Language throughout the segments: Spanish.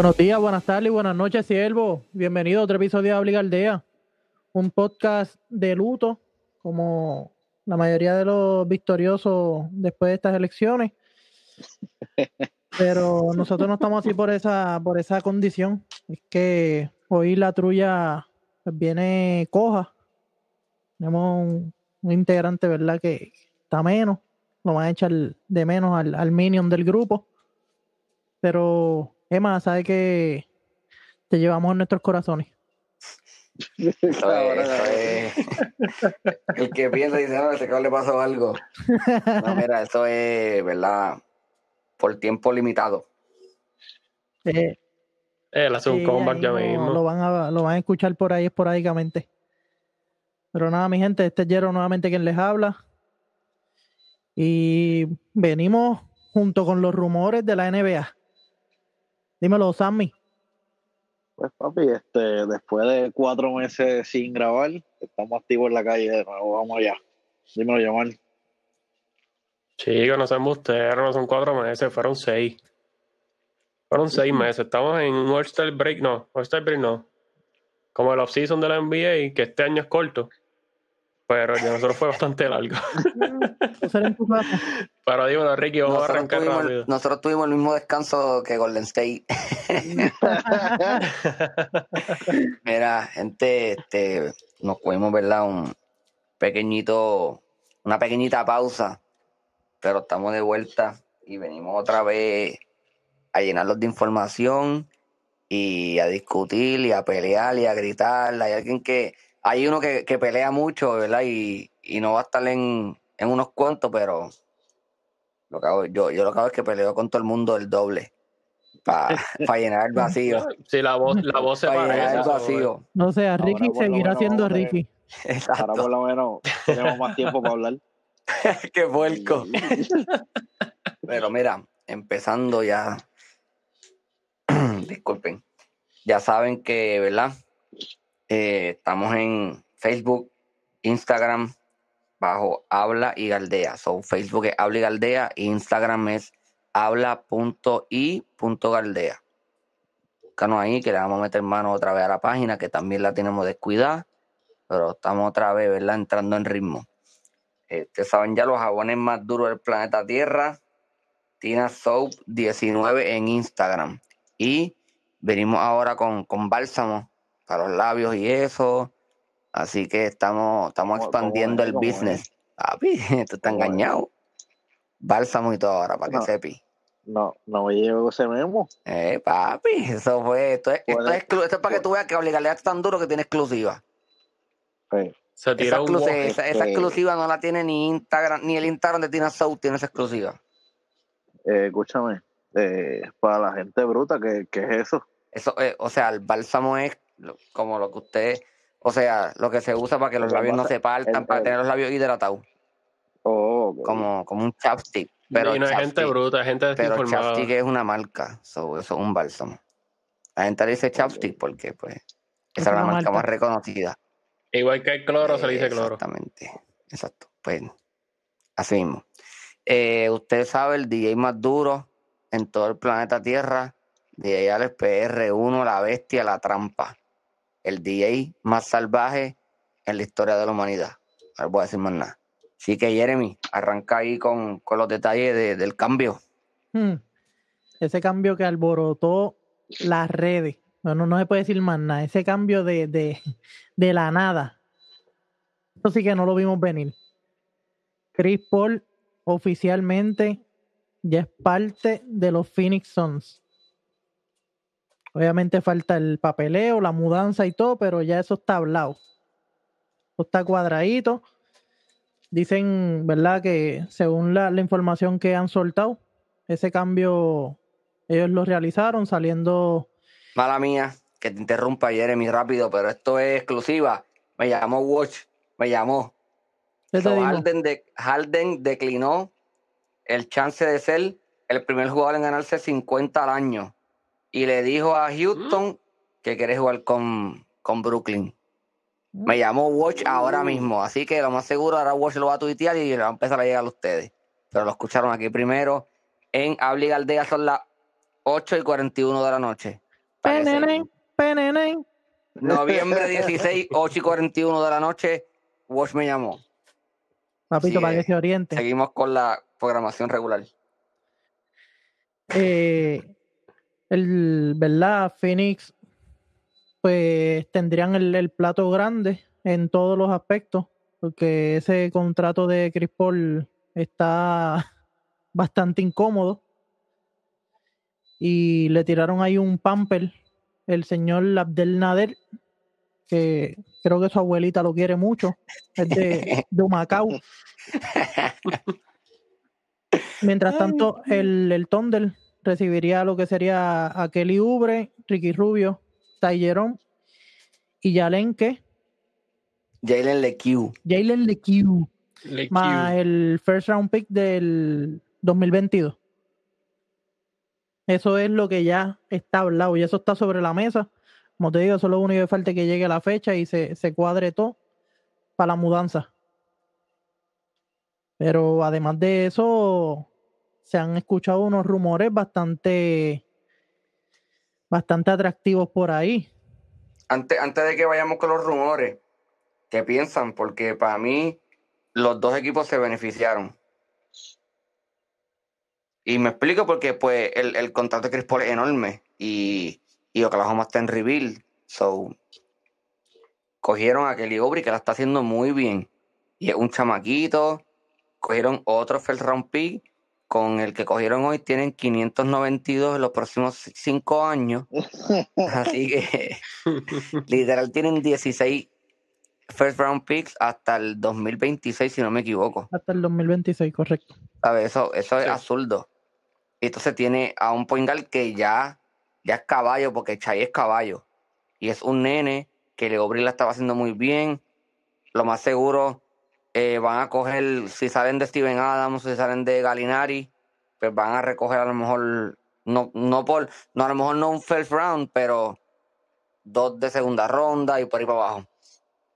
Buenos días, buenas tardes y buenas noches, siervo. Bienvenido a otro episodio de Habla Aldea, un podcast de luto, como la mayoría de los victoriosos después de estas elecciones. Pero nosotros no estamos así por esa, por esa condición. Es que hoy la trulla pues, viene coja. Tenemos un, un integrante, ¿verdad? Que está menos. Lo van a echar de menos al, al minion del grupo. Pero Emma, sabe que te llevamos en nuestros corazones. El que piensa dice, no, a ese cabrón le pasó algo. No, mira, eso es, ¿verdad? Por tiempo limitado. Eh, Él hace un sí, comeback ahí ya lo, mismo. Lo van, a, lo van a escuchar por ahí esporádicamente. Pero nada, mi gente, este es Jero nuevamente quien les habla. Y venimos junto con los rumores de la NBA. Dímelo, Sammy. Pues papi, este, después de cuatro meses sin grabar, estamos activos en la calle de nuevo, vamos allá. Dímelo, Yamal. Chicos, no son embusteros, no son cuatro meses, fueron seis. Fueron seis meses. Estamos en un All-Star Break, no, All-Star Break no. Como el off-season de la NBA, que este año es corto. Pero el de nosotros fue bastante largo. Pero dímelo, Ricky, vamos a arrancar tuvimos, rápido. nosotros tuvimos el mismo descanso que Golden State. Mira, gente, este, nos cogimos, ¿verdad? Un pequeñito, una pequeñita pausa, pero estamos de vuelta y venimos otra vez a llenarlos de información y a discutir y a pelear y a gritar. Hay alguien que, hay uno que, que pelea mucho, ¿verdad? Y, y no va a estar en, en unos cuantos, pero lo que hago, yo, yo lo que hago es que peleo con todo el mundo el doble para llenar el vacío. Sí, la voz, la voz se Para llenar parece. el eso, vacío. No sé, a Ahora Ricky seguirá siendo Ricky. Ahora Exacto. por lo menos tenemos más tiempo para hablar. Qué puerco. Pero mira, empezando ya. Disculpen. Ya saben que, ¿verdad? Eh, estamos en Facebook, Instagram, bajo Habla y Galdea. So, Facebook es Habla y Galdea y Instagram es habla.i.galdea. Búscanos ahí que le vamos a meter mano otra vez a la página, que también la tenemos descuidada, pero estamos otra vez, ¿verdad? Entrando en ritmo. Este, saben ya los jabones más duros del planeta Tierra. Tina Soap 19 en Instagram. Y venimos ahora con, con bálsamo para los labios y eso. Así que estamos, estamos ¿Cómo- expandiendo cómo es? el business. Papi, tú estás engañado. Bálsamo y todo ahora, para que sepi. No, no me llegó ese memo. Eh, papi, eso fue. Esto es, esto es, esto es para que tú veas que obligarle es tan duro que tiene exclusiva. Sí. Se Esa, tira un exclusi- walk. esa- esa Este- exclusiva no la tiene ni Instagram, ni el Instagram de Tina Soap tiene esa exclusiva. Eh, escúchame, eh, para la gente bruta, ¿qué, qué es eso? Eso, eh, o sea, el bálsamo es lo- como lo que usted, o sea, lo que se usa para que los labios no se partan, el- para tener los labios hidratados, Oh, como, como un chapstick. Pero, y no es gente chapstick- bruta, es gente pero desinformada. chapstick es una marca, so, eso es un bálsamo. La gente le dice chapstick porque, pues, Es esa es la marca. más reconocida. Igual que el cloro, se le dice cloro. Exactamente, exacto. Pues, así mismo. Eh, usted sabe, el DJ más duro en todo el planeta Tierra, DJ Alex PR1, la bestia, la trampa. El DJ más salvaje en la historia de la humanidad. No les voy decir más nada. Así que, Jeremy, arranca ahí con, con los detalles de- del cambio. Hmm. Ese cambio que alborotó las redes. Bueno, no se puede decir más nada. Ese cambio de, de, de la nada. Eso sí que no lo vimos venir. Chris Paul oficialmente ya es parte de los Phoenix Suns. Obviamente falta el papeleo, la mudanza y todo, pero ya eso está hablado. Eso está cuadradito. Dicen, ¿verdad? Que según la, la información que han soltado, ese cambio ellos lo realizaron saliendo. Mala mía, que te interrumpa, Jeremy, rápido, pero esto es exclusiva. Me llamó Watch, me llamó. ¿Qué te So? Harden, de- Harden declinó el chance de ser el primer jugador en ganarse 50 al año. Y le dijo a Houston que quiere jugar con, con Brooklyn. Me llamó Watch ahora mismo. Así que lo más seguro, ahora Watch lo va a tuitear y le va a empezar a llegar a ustedes. Pero lo escucharon aquí primero. En Habla y Galdea son las 8 y 41 de la noche. Penenen, penenen. Noviembre 16, 8 y 41 de la noche, Watch me llamó. Papito, Sí, para que se oriente. Seguimos con la programación regular. Eh, el, ¿verdad? Phoenix, pues tendrían el, el plato grande en todos los aspectos, porque ese contrato de Chris Paul está bastante incómodo. Y le tiraron ahí un pamper, el señor Abdel Nader, que creo que su abuelita lo quiere mucho, es de, de Humacao. Mientras tanto, el, el Thunder recibiría lo que sería a Kelly Ubre, Ricky Rubio, Tygeron y Yalenque, Jalen LeQ. Jalen LeQ, Le más Q. el first round pick del 2022. Eso es lo que ya está hablado y eso está sobre la mesa. Como te digo, eso es lo único que falta que llegue la fecha y se, se cuadre todo para la mudanza. Pero además de eso, se han escuchado unos rumores bastante, bastante atractivos por ahí. Antes, antes de que vayamos con los rumores, ¿qué piensan? Porque para mí los dos equipos se beneficiaron. Y me explico porque pues el, el contrato de Chris Paul es enorme y, y Oklahoma está en rebuild. So, cogieron a Kelly Oubre que la está haciendo muy bien. Y es un chamaquito. Cogieron otro first round pick con el que cogieron hoy. Tienen 592 en los próximos cinco años. Así que literal tienen 16 first round picks hasta el 2026, si no me equivoco. Hasta el 2026, correcto. ¿Sabes? Eso, eso es absurdo. Y entonces tiene a un point guard que ya, ya es caballo, porque Chai es caballo. Y es un nene que Leobri la estaba haciendo muy bien. Lo más seguro eh, van a coger, si salen de Steven Adams, si salen de Galinari, pues van a recoger a lo mejor, no, no por, no a lo mejor no un first round, pero dos de segunda ronda y por ahí para abajo.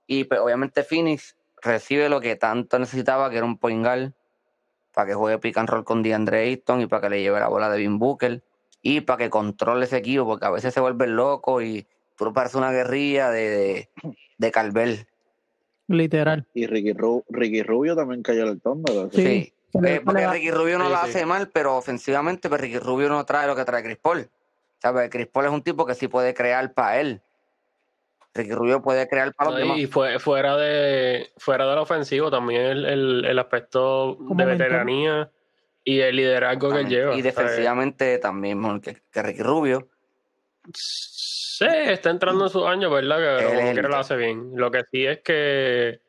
Y pues obviamente Phoenix recibe lo que tanto necesitaba, que era un point para que juegue pick and roll con DeAndre Ayton y para que le lleve la bola de Vin Booker y para que controle ese equipo, porque a veces se vuelven locos y tú pareces una guerrilla de, de, Carvel. Literal. Y Ricky, Ru- Ricky Rubio también cayó en el Thunder. Sí. Sí. Eh, porque Ricky Rubio no Sí, lo sí. hace mal, pero ofensivamente pues Ricky Rubio no trae lo que trae Chris Paul. ¿Sabes? Chris Paul es un tipo que sí puede crear para él. Ricky Rubio puede crear para los demás. y fue, fuera de fuera del ofensivo también el, el, el aspecto de veteranía y el liderazgo que él lleva. Y ¿sabes? defensivamente también que, que Ricky Rubio. Sí, está entrando en sus años, ¿verdad? Que como quiera lo hace bien. Lo que sí es que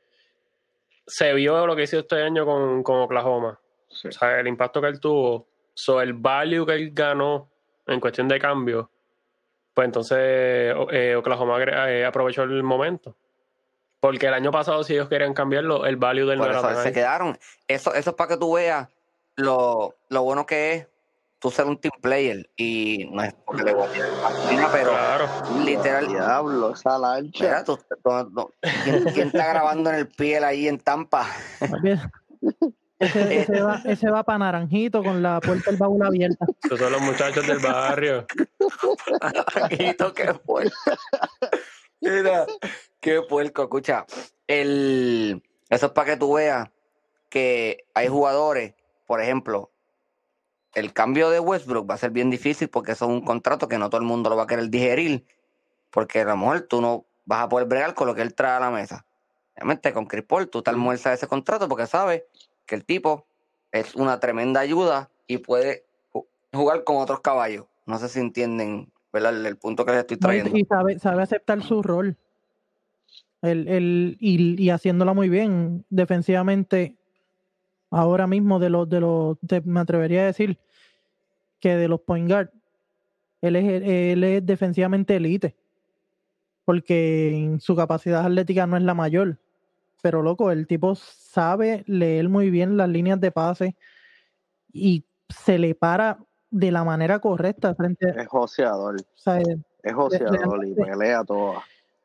se vio lo que hizo este año con, con Oklahoma. Sí. O sea, el impacto que él tuvo. So, el value que él ganó en cuestión de cambio. Pues entonces eh, Oklahoma eh, aprovechó el momento. Porque el año pasado, si ellos querían cambiarlo, el value del no Por era eso tan se ahí. quedaron. Eso, eso es para que tú veas lo, lo bueno que es tú ser un team player. Y no es porque le voy a pero Claro. literal. Diablo, esa lancha. Mira, tú- tú- tú- ¿quién, quién está grabando en el piel ahí en Tampa? Ese, ese va, ese va para Naranjito con la puerta del baúl abierta. Esos son los muchachos del barrio. Tranquilo, qué puerco. Mira, qué puerco. Escucha, el, eso es para que tú veas que hay jugadores, por ejemplo, el cambio de Westbrook va a ser bien difícil porque eso es un contrato que no todo el mundo lo va a querer digerir, porque a lo mejor tú no vas a poder bregar con lo que él trae a la mesa. Obviamente con Chris Paul tú te almuerzas ese contrato porque sabes que el tipo es una tremenda ayuda y puede ju- jugar con otros caballos. No sé si entienden ¿verdad? El, el punto que les estoy trayendo. y sabe, sabe aceptar su rol. El, el, y, y haciéndola muy bien defensivamente. Ahora mismo, de los, de los, de- me atrevería a decir que de los point guard, él es, él es defensivamente elite. Porque en su capacidad atlética no es la mayor. Pero loco, el tipo sabe leer muy bien las líneas de pase y se le para de la manera correcta frente a, Es joseador. o sea, Es joseador y pelea toda.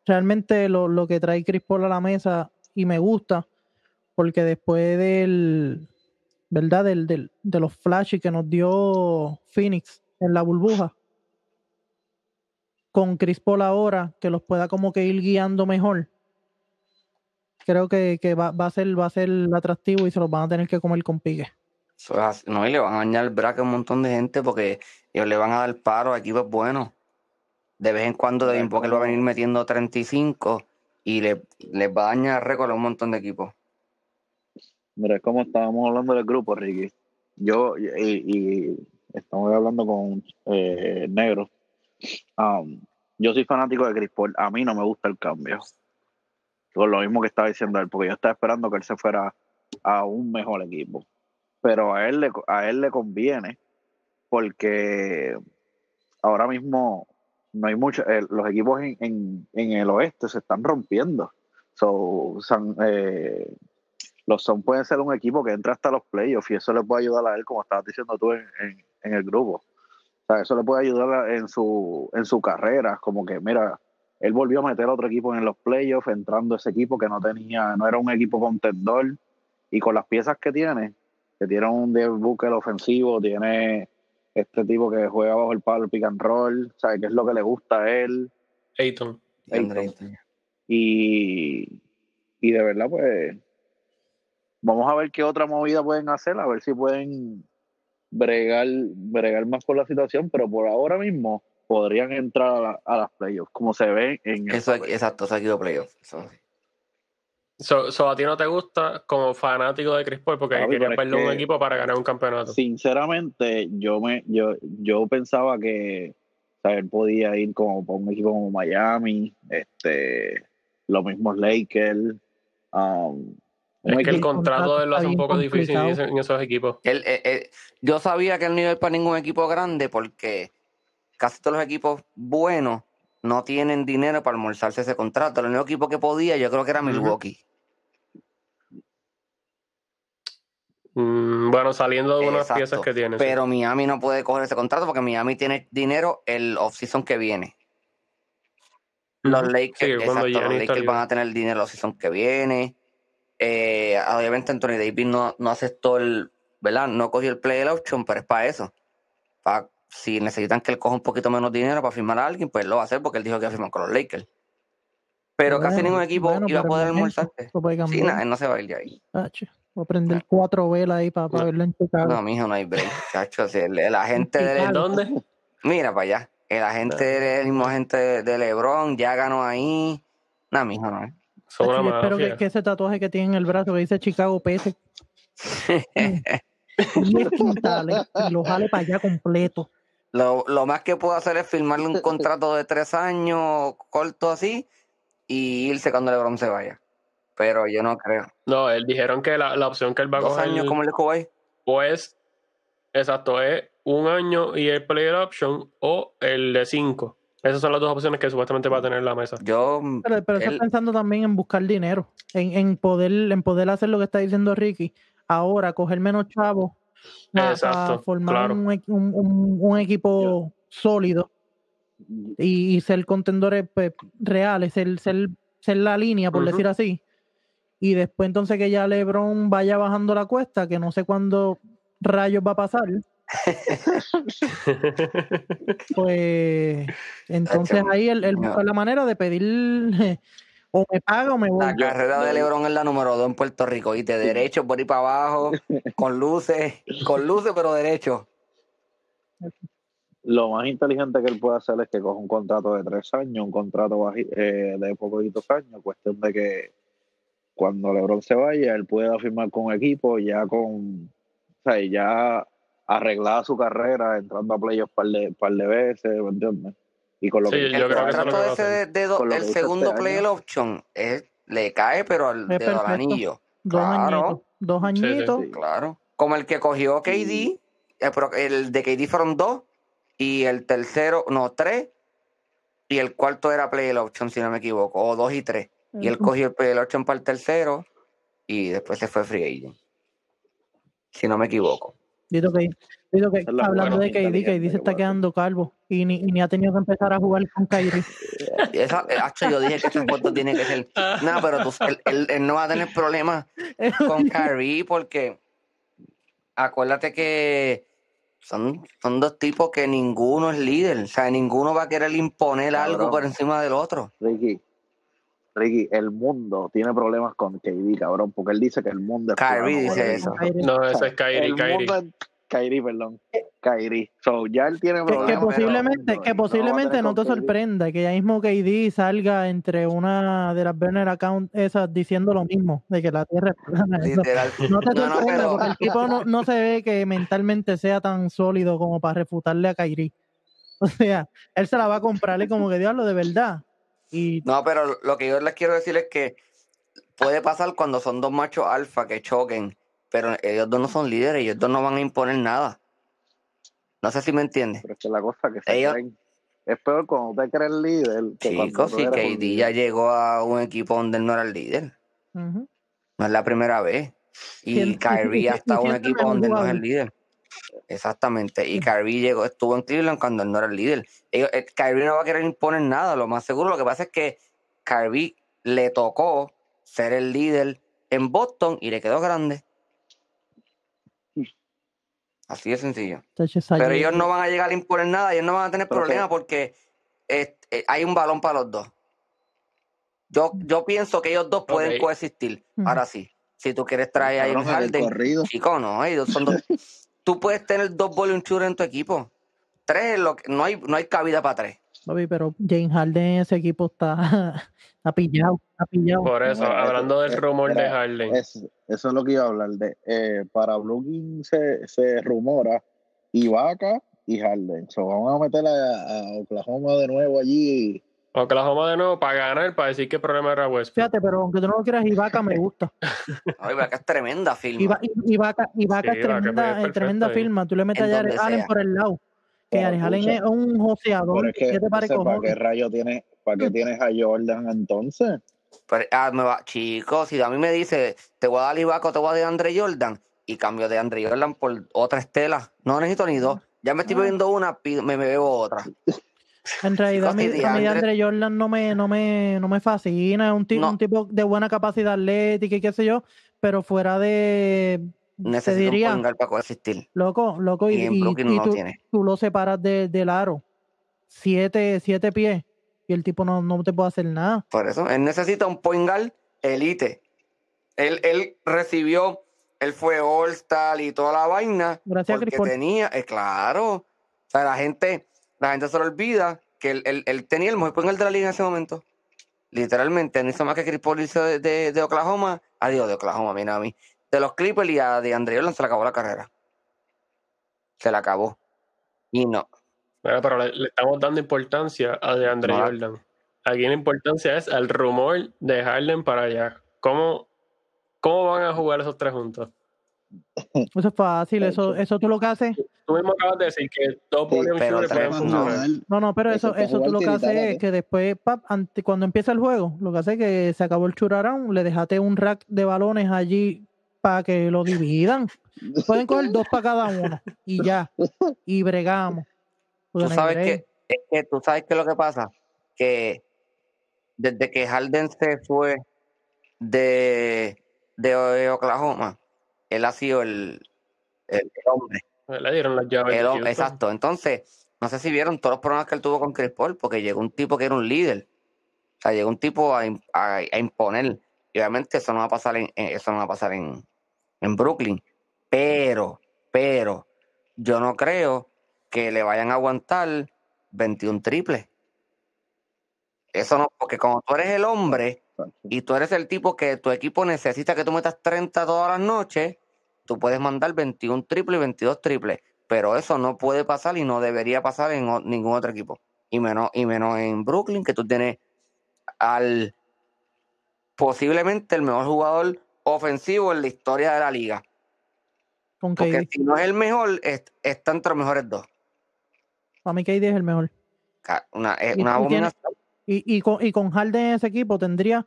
realmente lo, lo que trae Chris Paul a la mesa y me gusta porque después del verdad del, del- de los flashes que nos dio Phoenix en la burbuja, con Chris Paul ahora, que los pueda como que ir guiando mejor, creo que, que va, va, a ser, va a ser atractivo y se los van a tener que comer con pique. No, y le van a dañar el braque a un montón de gente porque ellos le van a dar paro a equipos buenos. De vez en cuando Devin Booker va a venir metiendo 35 y le, les va a dañar récord a un montón de equipos. Mira, es como estábamos hablando del grupo, Ricky. Yo, y, estamos hablando con eh, Negro. Um, yo soy fanático de Chris Paul. A mí no me gusta el cambio. Con lo mismo que estaba diciendo él, porque yo estaba esperando que él se fuera a un mejor equipo. Pero a él le, a él le conviene porque ahora mismo no hay mucho, eh, los equipos en, en, el oeste se están rompiendo. So, San, los Son pueden ser un equipo que entra hasta los playoffs y eso le puede ayudar a él, como estabas diciendo tú en, en, en el grupo. O sea, eso le puede ayudar en su, en su carrera, como que, mira, él volvió a meter a otro equipo en los playoffs, entrando ese equipo que no tenía, no era un equipo contendor, y con las piezas que tiene, que tiene un Devin Booker ofensivo, tiene este tipo que juega bajo el palo, pick and roll, sabe qué es lo que le gusta a él. Ayton. Ayton. Y, y de verdad, pues, vamos a ver qué otra movida pueden hacer, a ver si pueden bregar, bregar más con la situación, pero por ahora mismo podrían entrar a, la, a las playoffs, como se ve en eso. Exacto, se ha ido playoffs. Eso. So, so, a ti no te gusta como fanático de Chris Paul porque Papi, querías verlo un equipo para ganar un campeonato. Sinceramente, yo me yo, yo pensaba que o sea, él podía ir como para un equipo como Miami, este, los mismos Lakers. Um, es que el contrato de él lo hace un poco difícil en esos equipos. Él, él, él, yo sabía que él no iba para ningún equipo grande porque casi todos los equipos buenos no tienen dinero para almorzarse ese contrato. El único equipo que podía, yo creo que era Milwaukee. Mm, bueno, saliendo de unas Exacto. piezas que tiene. Pero Miami no puede coger ese contrato porque Miami tiene dinero el off-season que viene. Los Lakers, Sí, exacto, los Lakers van a tener dinero el off-season que viene. Eh, obviamente Anthony Davis no, no aceptó el, ¿verdad? No cogió el play option, pero es para eso. Para, si necesitan que él coja un poquito menos dinero para firmar a alguien, pues lo va a hacer porque él dijo que iba a firmar con los Lakers. Pero Bueno, casi ningún equipo bueno, iba a poder puede Sí, nada, él no se va a ir de ahí. Tacho, Voy a prender cuatro velas ahí para, No. verlo en Chicago. No, mijo, no hay break, chacho. si el, el agente de Chicago. ¿Dónde? Mira para allá. El agente, el mismo agente de, de LeBron ya ganó ahí. No, mijo, no. Son una espero que, que ese tatuaje que tiene en el brazo que dice Chicago pese 10 quintales y lo jale para allá completo. Lo, lo más que puedo hacer es firmarle un contrato de tres años corto así y irse cuando LeBron se vaya. Pero yo no creo. No, él dijeron que la, la opción que él va a Dos coger años como el Kuwait. pues exacto es un año y el player option o el de cinco. Esas son las dos opciones que supuestamente va a tener la mesa. Yo, Pero, pero está él- pensando también en buscar dinero, en, en poder, en poder hacer lo que está diciendo Ricky. Ahora, coger menos chavos para Exacto, formar claro. un, un- un- un equipo sólido y, y ser contendores pues, reales, ser, ser, ser la línea, por decir así. Y después entonces que ya LeBron vaya bajando la cuesta, que no sé cuándo rayos va a pasar, pues entonces ahí él, él busca la manera de pedir o me paga o me voy. la carrera de LeBron es la número dos en Puerto Rico. Y de derecho por ahí para abajo, con luces, con luces, pero derecho. Lo más inteligente que él puede hacer es que coja un contrato de tres años, un contrato eh, de poquitos años, cuestión de que cuando LeBron se vaya, él pueda firmar con equipo ya con, o sea, ya arreglada su carrera, entrando a playoffs par de, par de veces, ¿me entiendes? Y con lo Sí, que yo el contrato ese de, de do- el segundo este option es, le cae, pero al dedo al anillo. Dos Claro. añitos, dos sí. añitos. Sí. Claro. Como el que cogió KD, eh, pero el de KD fueron dos, y el tercero, no, tres, y el cuarto era play option, si no me equivoco, o dos y tres. Y él cogió el play option para el tercero, y después se fue free agent. Si no me equivoco. Dito que, dito que hablando de KD, KD se está quedando calvo y ni, y ni ha tenido que empezar a jugar con Kyrie. Esa, eh, yo dije que esa foto tiene que ser. No, pero tú, él, él- él no va a tener problemas con Kyrie porque acuérdate que Son, son dos tipos que ninguno es líder. O sea, ninguno va a querer imponer algo por encima del otro. Ricky, Ricky, el mundo tiene problemas con KD, cabrón, porque él dice que el mundo es Kyrie dice eso. No, O sea, ese es Kyrie, el Kyrie. mundo es Kyrie, perdón. Kyrie. So, ya él tiene Que, que problemas. posiblemente, pero que posiblemente no te sorprenda que ya mismo KD salga entre una de las burner account esas diciendo lo mismo, de que la Tierra es plana. Eso-. No te No, no, sorprenda, pero- porque el tipo no, no se ve que mentalmente sea tan sólido como para refutarle a Kyrie. O sea, él se la va a comprarle como que diablo de verdad. Y No, pero lo que yo les quiero decir es que puede pasar cuando son dos machos alfa que choquen, pero ellos dos no son líderes, ellos dos no van a imponer nada. No sé si me entiendes. Pero es que la cosa que se Ellos- creen. Es peor cuando te crees líder que Chicos, sí, un KD ya llegó a un equipo donde él no era el líder. No es la primera vez. Y Kyrie y- ha y estado en un equipo donde él no es el líder. Exactamente. Y Kyrie llegó, estuvo en Cleveland cuando él no era el líder. Ellos- eh, Kyrie no va a querer imponer nada. Lo más seguro, lo que pasa es que Kyrie le tocó ser el líder en Boston y le quedó grande. Así de sencillo. Pero ellos no van a llegar a imponer nada, ellos no van a tener problemas porque eh, eh, hay un balón para los dos. Yo, yo pienso que ellos dos pueden coexistir. Ahora sí, si tú quieres traer a Cabrón, James en el Harden, corrido. chico, no, ellos son dos. tú puedes tener dos volume shooters en tu equipo. Tres, es lo que, no, hay, no hay cabida para tres. Papi, pero James Harden en ese equipo está, está pillado, está pillado. Por eso, hablando del eh, rumor de mira, Harden. Es- eso es lo que iba a hablar de. Eh, para Brooklyn se, se rumora Ibaka y Harden. So, vamos a meter a, a Oklahoma de nuevo allí. Oklahoma de nuevo para ganar, para decir que el problema era Westbrook. Fíjate, pero aunque tú no lo quieras, Ibaka me gusta. Ay, que es tremenda firma. Iba- Ibaka, Ibaka Sí, es Ibaka tremenda, es tremenda ahí. firma. Tú le metes En a Jared Allen por el lado. Que Jared Allen es un joseador. Es que, ¿Qué te parece, ¿para qué rayo tienes, para qué tienes a Jordan entonces? Pero, ah, me va- chicos, si a mí me dice, te voy a dar Ibaka o te voy a dar Andre Jordan, y cambio de Andre Jordan por otra estela, no necesito ni dos. Ya me estoy Ah. bebiendo una, me, me bebo otra. En realidad, a si a mí Andre Jordan no me, no me, no me fascina. Es un, ti- No. un tipo de buena capacidad atlética y qué sé yo, pero fuera de. Te Necesito un diría, guard para coexistir. loco, loco, y, Y en y- Brooklyn y no tú, tú lo separas de- del aro. Siete, siete pies. Y el tipo no, no te puede hacer nada. Por eso, él necesita un point guard elite. Él, él recibió, él fue All-Star y toda la vaina. Gracias a porque Paul. tenía, eh, claro. O sea, la gente, la gente se le olvida que él, él- él tenía el mejor guard de la liga en ese momento. Literalmente, no hizo más que Chris Paul hizo de, de, de Oklahoma. Adiós, de Oklahoma, mira a mí. De los Clippers y a de Andre Jordan se le acabó la carrera. Se la acabó. Y no. Mira, pero le, le estamos dando importancia a DeAndre No la- Jordan. Aquí la importancia es el rumor de Harden para allá. ¿Cómo, ¿Cómo van a jugar esos tres juntos? Eso es fácil. Eso, eso tú lo que haces. Tú mismo acabas de decir que dos Sí, pero. No, no, pero Eso eso, tú lo que haces es ¿eh? que después, pap, ante- cuando empieza el juego, lo que hace es que se acabó el churarán, le dejaste un rack de balones allí para que lo dividan. Pueden coger dos para cada uno y ya. Y bregamos. Tú sabes que, es que tú sabes qué es lo que pasa, que desde que Harden se fue de, de Oklahoma, él ha sido el, el, el hombre. Le dieron las llaves. el de exacto. Entonces, no sé si vieron todos los problemas que él tuvo con Chris Paul, porque llegó un tipo que era un líder. O sea, llegó un tipo a, a- a imponer. Y obviamente eso no va a pasar en, en- eso no va a pasar en, en Brooklyn. Pero, pero, yo no creo que le vayan a aguantar 21 triples. Eso no, porque como tú eres el hombre y tú eres el tipo que tu equipo necesita que tú metas 30 todas las noches, tú puedes mandar 21 triples y 22 triples. Pero eso no puede pasar y no debería pasar en ningún otro equipo. Y menos, y menos en Brooklyn, que tú tienes al posiblemente el mejor jugador ofensivo en la historia de la liga. Con Porque KD. si no es el mejor, es- está entre los mejores dos. Para mí KD es el mejor. Una, es una abominación. Y, y, con, y con Harden en ese equipo tendría,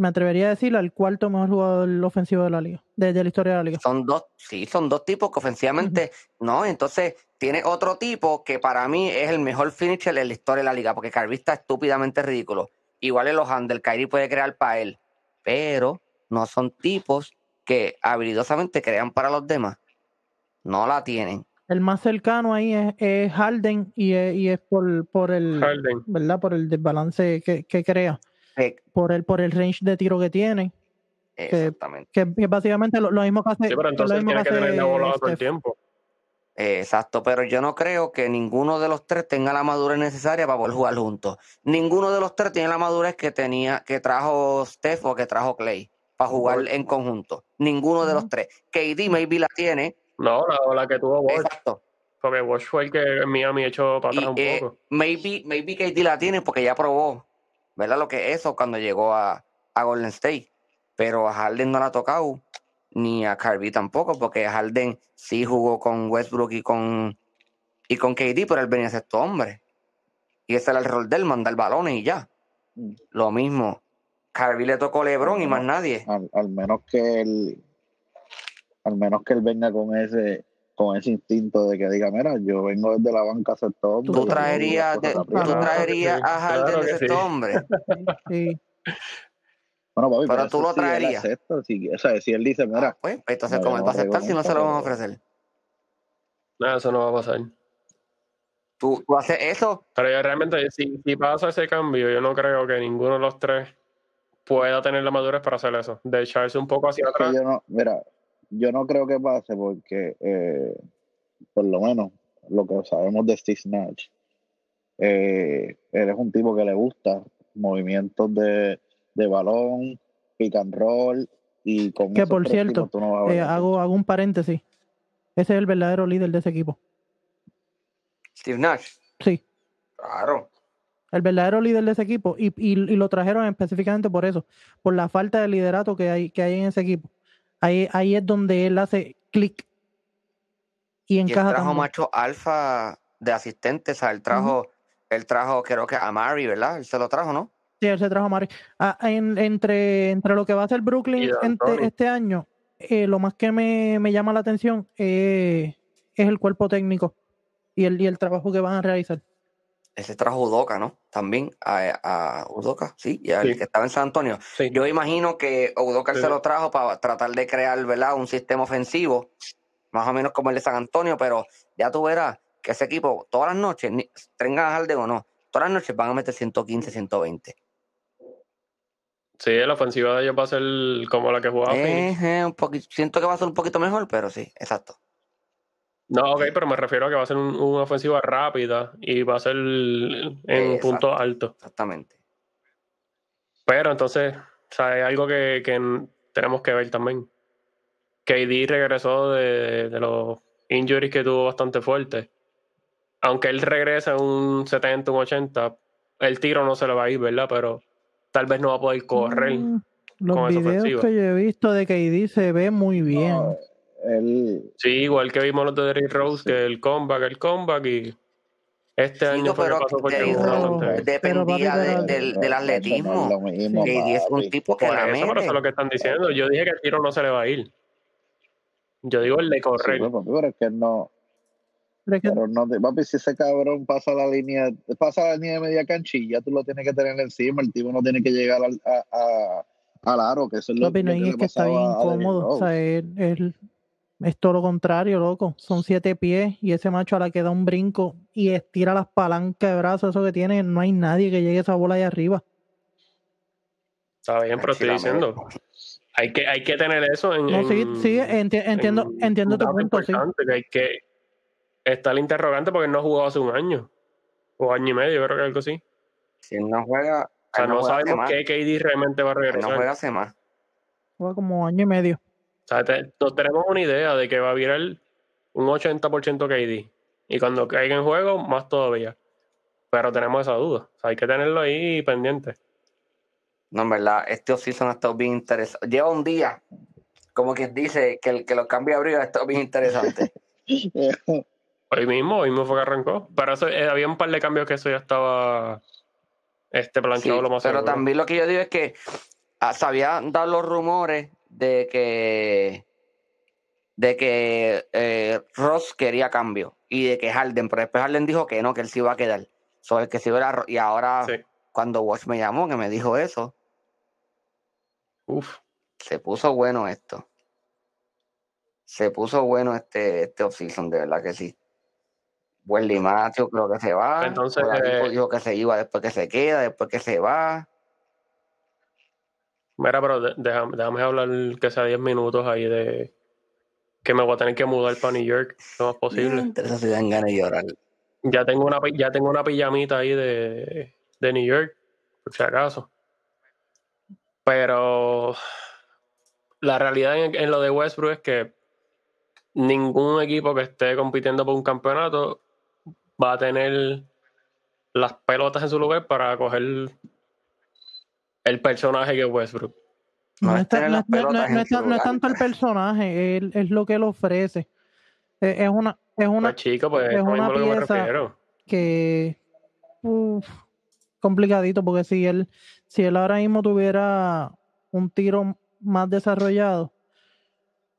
me atrevería a decir, al cuarto mejor jugador ofensivo de la liga, de, de la historia de la liga. Son dos, sí, son dos tipos que ofensivamente, no, entonces tiene otro tipo que para mí es el mejor finisher en la historia de la liga, porque Kyrie está estúpidamente ridículo. Igual en los handles, Kyrie puede crear para él, pero no son tipos que habilidosamente crean para los demás. No la tienen. el más cercano ahí es, es Harden y es, y es por, por el Harden. ¿verdad? Por el desbalance que, que crea, Por el, por el range de tiro que tiene, Exactamente. que es básicamente lo, lo mismo que hace, Sí, pero que es entonces lo mismo tiene que que tener la bola todo el tiempo. Exacto, pero yo no creo que ninguno de los tres tenga la madurez necesaria para poder jugar juntos. Ninguno de los tres tiene la madurez que tenía, que trajo Steph o que trajo Clay para jugar en conjunto. Ninguno de los tres. KD maybe la tiene. No, la, la que tuvo Walsh. Exacto. Porque Walsh fue el que en Miami echó para Y atrás un eh, poco. maybe, maybe KD la tiene porque ya probó, ¿verdad? Lo que es eso cuando llegó a, a Golden State. Pero a Harden no la ha tocado, ni a Carby tampoco, porque Harden sí jugó con Westbrook y con, y con KD, pero él venía sexto hombre. Y ese era el rol de él, mandar balones y ya. Mm. Lo mismo. Carby le tocó LeBron y más nadie. Al, al menos que él, al menos que él venga con ese, con ese instinto de que diga, mira, yo vengo desde la banca a hacer todo. Tú traerías, de- tú traerías sí, a Harden claro de que sexto sí. hombre. Sí, Bueno, papi, Pero tú lo si él traerías. acepta, si, o sea, si él dice, mira, Ah, pues, entonces, No, ¿cómo él va a aceptar si no se lo van a ofrecer? No, eso no va a pasar. Tú, tú haces eso Pero yo realmente, si, si pasa ese cambio, yo no creo que ninguno de los tres pueda tener la madurez para hacer eso. De echarse un poco hacia Es atrás. yo no, mira, yo no creo que pase porque, eh, por lo menos, lo que sabemos de Steve Nash, eh, él es un tipo que le gusta movimientos de, de balón, pick and roll, y con Que por cierto, no eh, hago, hago un paréntesis. Ese es el verdadero líder de ese equipo. Steve Nash. Sí, Claro. el verdadero líder de ese equipo. Y, y, y lo trajeron específicamente por eso, por la falta de liderato que hay, que hay en ese equipo. Ahí, ahí es donde él hace clic y Y él encaja trajo también. macho alfa de asistentes. O sea, él trajo, él trajo, creo que a Mari, ¿verdad? Él se lo trajo, ¿no? Sí, él se trajo a Mari. Ah, en- entre, entre lo que va a hacer Brooklyn este, este año, eh, lo más que me, me llama la atención eh, es el cuerpo técnico y el, y el trabajo que van a realizar. Él se trajo a Udoka, ¿no? También a, a Udoka, sí, y al Sí. que estaba en San Antonio. Sí. Yo imagino que Sí. se lo trajo para tratar de crear, ¿verdad? Un sistema ofensivo, más o menos como el de San Antonio, pero ya tú verás que ese equipo, todas las noches, tengan a Harden o no, todas las noches van a meter 115, 120. Sí, la ofensiva de ellos va a ser como la que jugaba. Eh, eh, un poquito, siento que va a ser un poquito mejor, pero sí, exacto. No, ok, pero me refiero a que va a ser un- una ofensiva rápida y va a ser en Exacto. puntos altos. Exactamente. Pero entonces, o sea, hay algo que, que tenemos que ver también. KD regresó de, de los injuries que tuvo bastante fuertes. Aunque él regresa en un 70, un 80, el tiro no se le va a ir, ¿verdad? Pero tal vez no va a poder correr. Mm, los con esa videos ofensiva. que yo he visto de KD se ve muy bien. Él, Sí, igual que vimos los de Derrick Rose, Sí. que el comeback, el comeback, y este Sí, año no, pero pasó porque. Pero, papi, dependía de- pero- del, del atletismo. no es mismo, Sí. KD es un tipo que Por la eso, pero eso es lo que están diciendo. Yo dije que el tiro no se le va a ir. Yo digo el de Sí, correr. pues, papi, pero es que no, Pero es pero no, te- papi, si ese cabrón pasa la línea, pasa la línea de media canchilla, tú lo tienes que tener encima, el tipo no tiene que llegar al, a, a- al aro, que eso es lo, papi, no, y que es le que está bien incómodo. O sea, él, él- es todo lo contrario, loco. Son siete pies y ese macho a la que da un brinco y estira las palancas de brazos, eso que tiene, no hay nadie que llegue a esa bola ahí arriba. Está bien, pero estoy diciendo. Hay que, hay que tener eso en. No, sí, en- sí, enti- entiendo, en entiendo tu punto, sí. Que hay que. Está el interrogante porque él no jugó hace un año. O año y medio, creo que algo así. Si él no juega, O sea, no, no, juega sabemos más. qué KD realmente va a Él no regresar. juega hace más. Fue como año y medio. O sea, te- no tenemos una idea de que va a virar un 80% KD. Y cuando caiga en juego, más todavía. Pero tenemos esa duda. O sea, hay que tenerlo ahí pendiente. No, en verdad, este off-season ha estado bien interesante. Lleva un día, como quien dice, que, el, que los cambios de abril ha estado bien interesante. Hoy mismo, hoy mismo fue que arrancó. Pero eso, eh, había un par de cambios que eso ya estaba este planchado Sí, lo más pero seguro. también lo que yo digo es que ah, se habían dado los rumores de que de que eh, Ross quería cambio y de que Harden, pero después Harden dijo que no, que él se iba a quedar. Sobre que se iba a y ahora Sí. cuando Watch me llamó, que me dijo eso, Uf. se puso bueno esto. Se puso bueno este, este off-season, de verdad que sí. Wendy Matthews creo que se va. Entonces, eh, dijo que se iba después que se queda, después que se va. Mira, pero déjame, déjame hablar que sea 10 minutos ahí de que me voy a tener que mudar para New York lo más posible. Se dan ganas de llorar. Ya tengo una ya tengo una pijamita ahí de, de New York, por si acaso. Pero la realidad en, en lo de Westbrook es que ningún equipo que esté compitiendo por un campeonato va a tener las pelotas en su lugar para coger el personaje que es Westbrook. No No, es no no- es tanto el personaje, es, es lo que él ofrece. Es, es una, es una Pues chico, pues es una pieza- que uf, complicadito, porque si él, si él ahora mismo tuviera un tiro más desarrollado,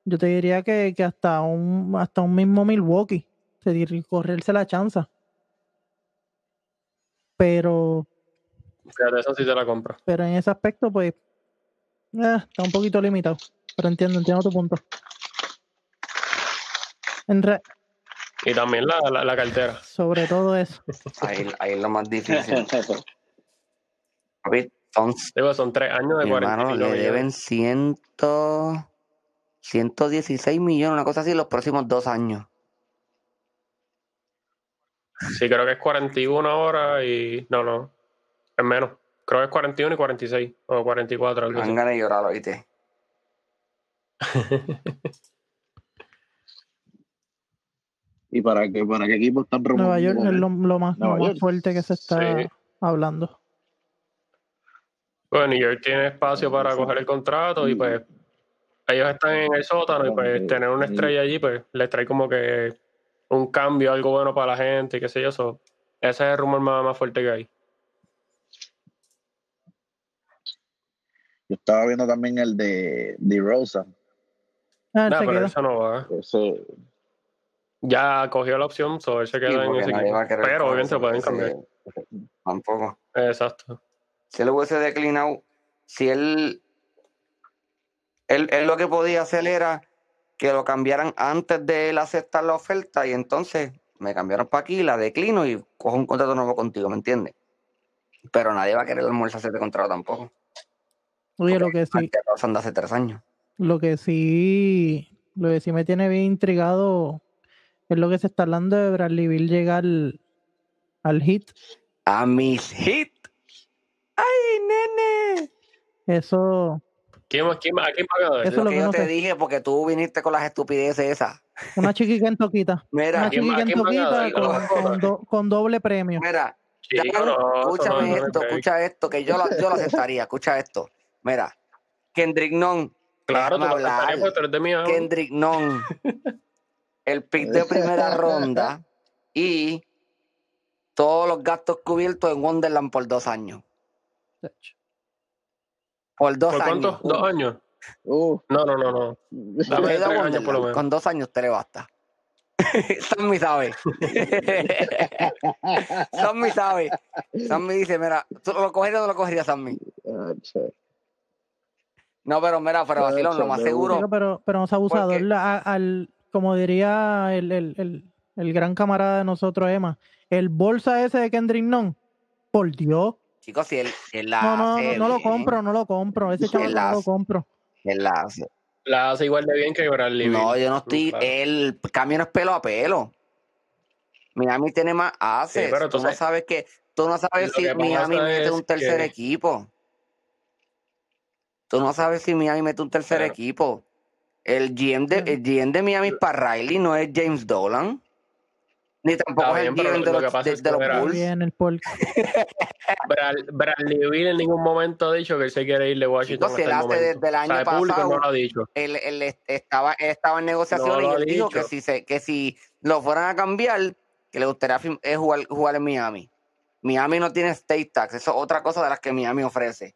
yo te diría que, que hasta un hasta un mismo Milwaukee se correrse la chanza. Pero, Fíjate, eso sí te la compro. pero en ese aspecto, pues, eh, está un poquito limitado. Pero entiendo, entiendo tu punto. En re- Y también la, la, la cartera. sobre todo eso. Ahí, ahí es lo más difícil. Papi, son, Digo, son tres años de mi 40 hermano, le deben ciento, 116 millones, una cosa así, los próximos dos años. Sí, creo que es 41 ahora y. No, no. Es menos. Creo que es 41 y 46. O 44, algo así. ganas de llorar, ¿oíste? ¿Y para qué, para qué equipo están Nueva rumorando York es lo, lo más, lo Nueva más York. fuerte que se está Sí. hablando. Pues New York tiene espacio para coger el contrato y pues ellos están en el sótano y pues tener una estrella allí pues les trae como que un cambio, algo bueno para la gente y qué sé yo. so, ese es el rumor más, más fuerte que hay. Yo estaba viendo también el de, de Rosa. Ah, se pero eso no va. Ese, Ya cogió la opción, so él se Sí, queda en porque ese equipo. Pero obviamente lo pueden cambiar. Tampoco. Exacto. Si él hubiese declinado, si él, él, él lo que podía hacer era que lo cambiaran antes de él aceptar la oferta y entonces me cambiaron para aquí, la declino y cojo un contrato nuevo contigo, ¿me entiendes? Pero nadie va a querer almorzarse de contrato tampoco. Oye, lo que sí, hace tres años. lo que sí, lo que sí me tiene bien intrigado es lo que se está hablando de Bradley Bill llegar al, al hit. A mis hit. ¡Ay, nene! Eso, ¿Quién, más- quién, más- ¿A quién paga Eso Lo es lo que que yo no te sé. dije porque tú viniste con las estupideces esas. una chiquiquentoquita. Mira, Una quién- a quién van a chiquiquentoquita darle con, con, cosas? do- con doble premio. mira, Ya, no, escúchame no- no esto, escucha esto, que yo, la- yo lo aceptaría. Escucha esto. Mira, Kendrick Nunn, Claro, tú lo hablar. de Miami. Kendrick Nunn, el pick de primera ronda y todos los gastos cubiertos en Wonderland por dos años. Por dos ¿Por años. cuántos? ¿Dos años? uh, No, no, no, no. Usted Dame ha ido a tres años por lo Wonderland, menos. Con dos años te le basta. Sammy sabe. Sammy sabe. Sammy dice, mira, ¿tú lo cogerías o no lo cogerías, Sammy? No, pero mira, pero vacilón, lo más Pero- seguro. Digo, pero, pero no es abusador. Porque- La- al, como diría el, el, el, el gran camarada de nosotros, Emma, el bolsa ese de Kendrick Nunn, por Dios. Chicos, si él, él la No, no, hace no, no lo compro, no lo compro. Ese chaval no lo compro. Él la hace. La hace igual de bien que Bradley. No, yo no estoy. Claro. El cambio no es pelo a pelo. Miami tiene más haces. Sí, pero tú no sabes que. Tú no sabes si Miami mete un tercer que- equipo. Tú no sabes si Miami mete un tercer Claro. equipo. El GM de, el GM de Miami para Riley no es James Dolan. Ni tampoco es el GM de los, de, es de que, los Bulls. Bien, el. Brad- Bradley Beal en ningún momento ha dicho que él se quiere ir de Washington él hasta el desde el año O sea, público pasado, no lo ha dicho. él, él est- estaba, él estaba en negociaciones No y él dijo que si, se, que si lo fueran a cambiar, que le gustaría es jugar, jugar en Miami. Miami no tiene state tax, eso es otra cosa de las que Miami ofrece.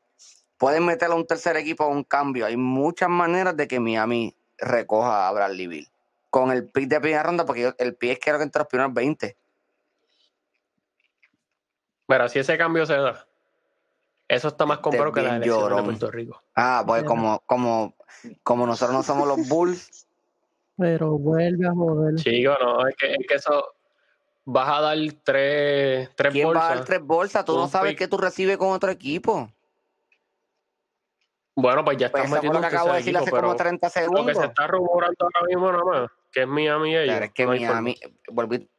Pueden meterle a un tercer equipo a un cambio. Hay muchas maneras de que Miami recoja a Bradley Bill. Con el pick de primera ronda, porque el pick es creo que entre los primeros 20. Mira, si ese cambio se da, eso está más Este comprado que las bien elecciones de. Puerto Rico. Ah, pues como, como, como nosotros no somos los Bulls, Pero vuelve a joder. Chico, no, es que, es que eso, vas a dar tres, tres ¿Quién va a bolsas. dar tres bolsas? Tú no sabes pick. qué tú recibes con otro equipo. Bueno, pues ya Pues están lo metiendo que un acabo de decir hace como pero 30 lo que segundos. se está rumorando ahora mismo nada más, que es Miami y ellos. Pero es que no. Miami, volví,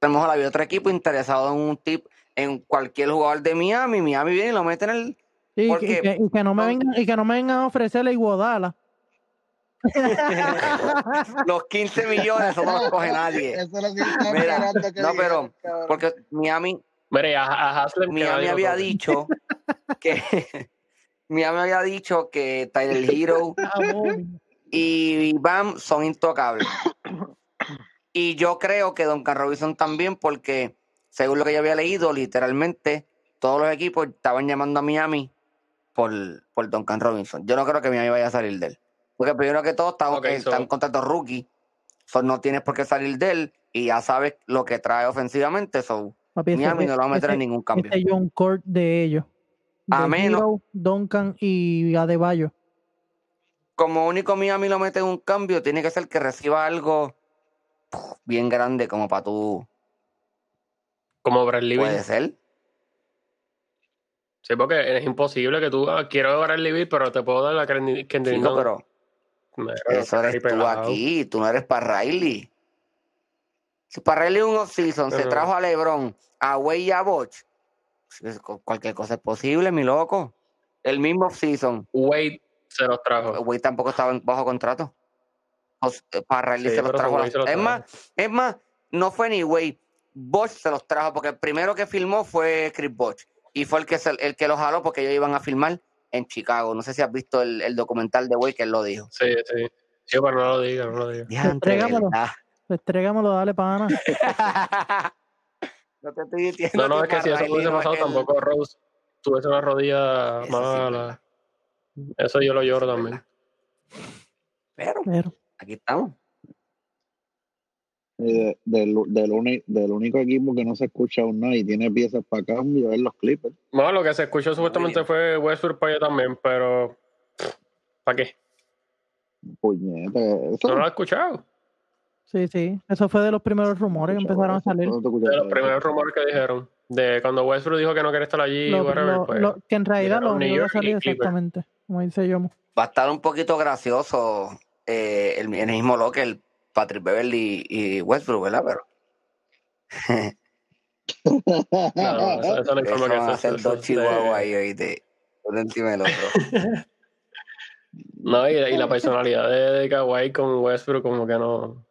a lo mejor había otro equipo interesado en un tip, en cualquier jugador de Miami. Miami viene y lo mete en el. Y, Porque que, y que- y que no me vengan, y que no me vengan a ofrecer la Iguodala. Los 15 millones, eso no los coge nadie. Eso es lo que Mira, esperando que no, pero- cabrón. Porque Miami, Mira, a, a Haslem que Miami había dicho que. Miami había dicho que Tyler Hero y Bam son intocables. Y yo creo que Duncan Robinson también, porque según lo que yo había leído, literalmente todos los equipos estaban llamando a Miami por, por Duncan Robinson. Yo no creo que Miami vaya a salir de él. Porque primero que todo está, Ok, eh, so- está en contrato rookie. So no tienes por qué salir de él y ya sabes lo que trae ofensivamente. So, Papi, ese- Miami no lo va a meter ese- en ningún cambio. Este John Court de ellos. A De menos- Hero, Duncan y Adebayo. Como único Miami lo mete en un cambio, tiene que ser que reciba algo bien grande como para tú. Como Bradley Beal. Puede ser. Sí, porque es imposible que tú, ah, quiero Bradley Beal, pero te puedo dar la Kendrick Chico, Nunn. pero Mira, Eso eres tú pelado. aquí, tú no eres para Riley. Si para Riley un off-season se trajo a LeBron, a Wade y a Boch, cualquier cosa es posible, mi loco. El mismo off-season, Wade se los trajo. Wade tampoco estaba bajo contrato. Eh, Para Sí, se los trajo. Se los es trajo. más, es más, no fue ni Wade, Boch se los trajo, porque el primero que filmó fue Chris Boch. Y fue el que, se- el que los jaló porque ellos iban a filmar en Chicago. No sé si has visto el, el documental de Wade que él lo dijo. Sí, sí. Sí, pero no lo diga, no lo diga. ¿verdad? Estrégamelo, dale, pana. no te estoy diciendo. No, no, es que si eso hubiese no es pasado, tampoco Rose tuviese una rodilla Eso sí, mala. Eso yo lo lloro también. Pero Pero, aquí estamos. De- del, del, uni- del único equipo que no se escucha aún nada y tiene piezas para cambio es los Clippers. Bueno, lo que se escuchó supuestamente bien. fue Westbrook para allá también, pero. ¿Para qué? Puñeta, eso No lo he escuchado. Sí, sí. Eso fue de los primeros rumores que empezaron a salir. De los primeros rumores que dijeron. De cuando Westbrook dijo que no quería estar allí, Lo- whatever, lo- pues, lo- que en realidad lo único que salió exactamente, como dice yo. Va a estar un poquito gracioso eh, el, el mismo lo que el Patrick Beverly y, y Westbrook, ¿verdad? Pero No, no, eso, eso no eso forma que van a dos chihuahuas ahí, oíste. Uno encima del otro. No, y, y la personalidad de, de Kawhi con Westbrook, como que no.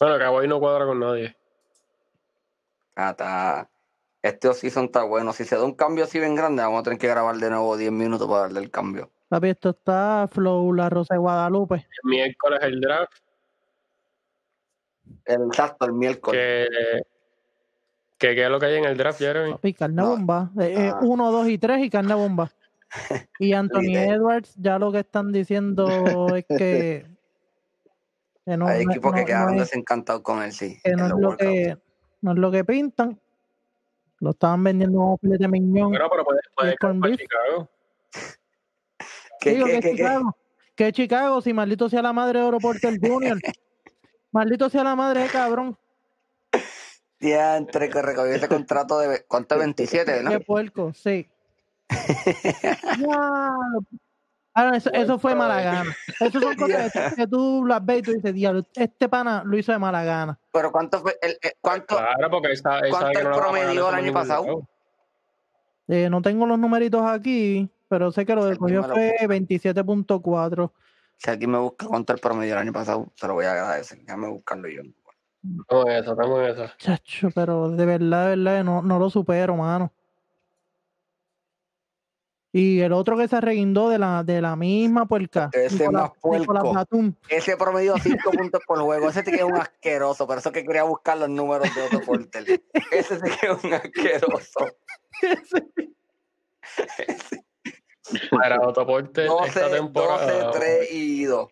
Bueno, Kawhi no cuadra con nadie. Ah, está- Este off-season está bueno. Si se da un cambio así bien grande, vamos a tener que grabar de nuevo 10 minutos para darle el cambio. Papi, esto está Flow, la Rosa de Guadalupe. El miércoles el draft, El exacto, el miércoles. que, que, que es lo que hay en el draft, Jeremy. Papi, carne No. bomba. Eh, eh, Ah. uno, dos y tres y carne bomba. Y Anthony. Edwards, ya lo que están diciendo es que. que no, Hay no- equipos que no- quedaron no es, desencantados con él, sí. que no es lo que no es lo que pintan. Lo estaban vendiendo como filete miñón. Bueno, pero puede, puede para. Chicago. ¿Qué, Digo qué, que qué? Chicago. Que Chicago, si maldito sea la madre de Oro Porter Jr. maldito sea la madre de cabrón. Diantre, que recogió ese contrato de. ¿Cuánto? 27, ¿no? Qué puerco, sí. Ya. Ah, no, eso, eso fue mala gana. Eso son cosas que- que tú las ves y tú dices, diablo, este pana lo hizo de mala gana. Pero ¿cuánto fue? El, el- ¿Cuánto? Claro, porque ¿Cuánto él no eso el año pasado? Eh, no tengo los numeritos aquí, pero sé que lo del cogió fue busca. 27.4. Si alguien me busca cuánto el promedio el año pasado, se lo voy a agradecer. Déjame buscarlo yo. Estamos en esa, estamos en esa. Chacho, pero de verdad, de verdad, no, no lo supero, mano. Y el otro que se reguindó de la, de la misma puerca. Ese Nicolás- más puerco. Ese promedio 5 puntos por juego. Ese sí que es un asqueroso. Por eso que quería buscar los números de otro Porter. Ese sí que es un asqueroso. Para Autoporte 12, esta temporada. 12, 3 y 2.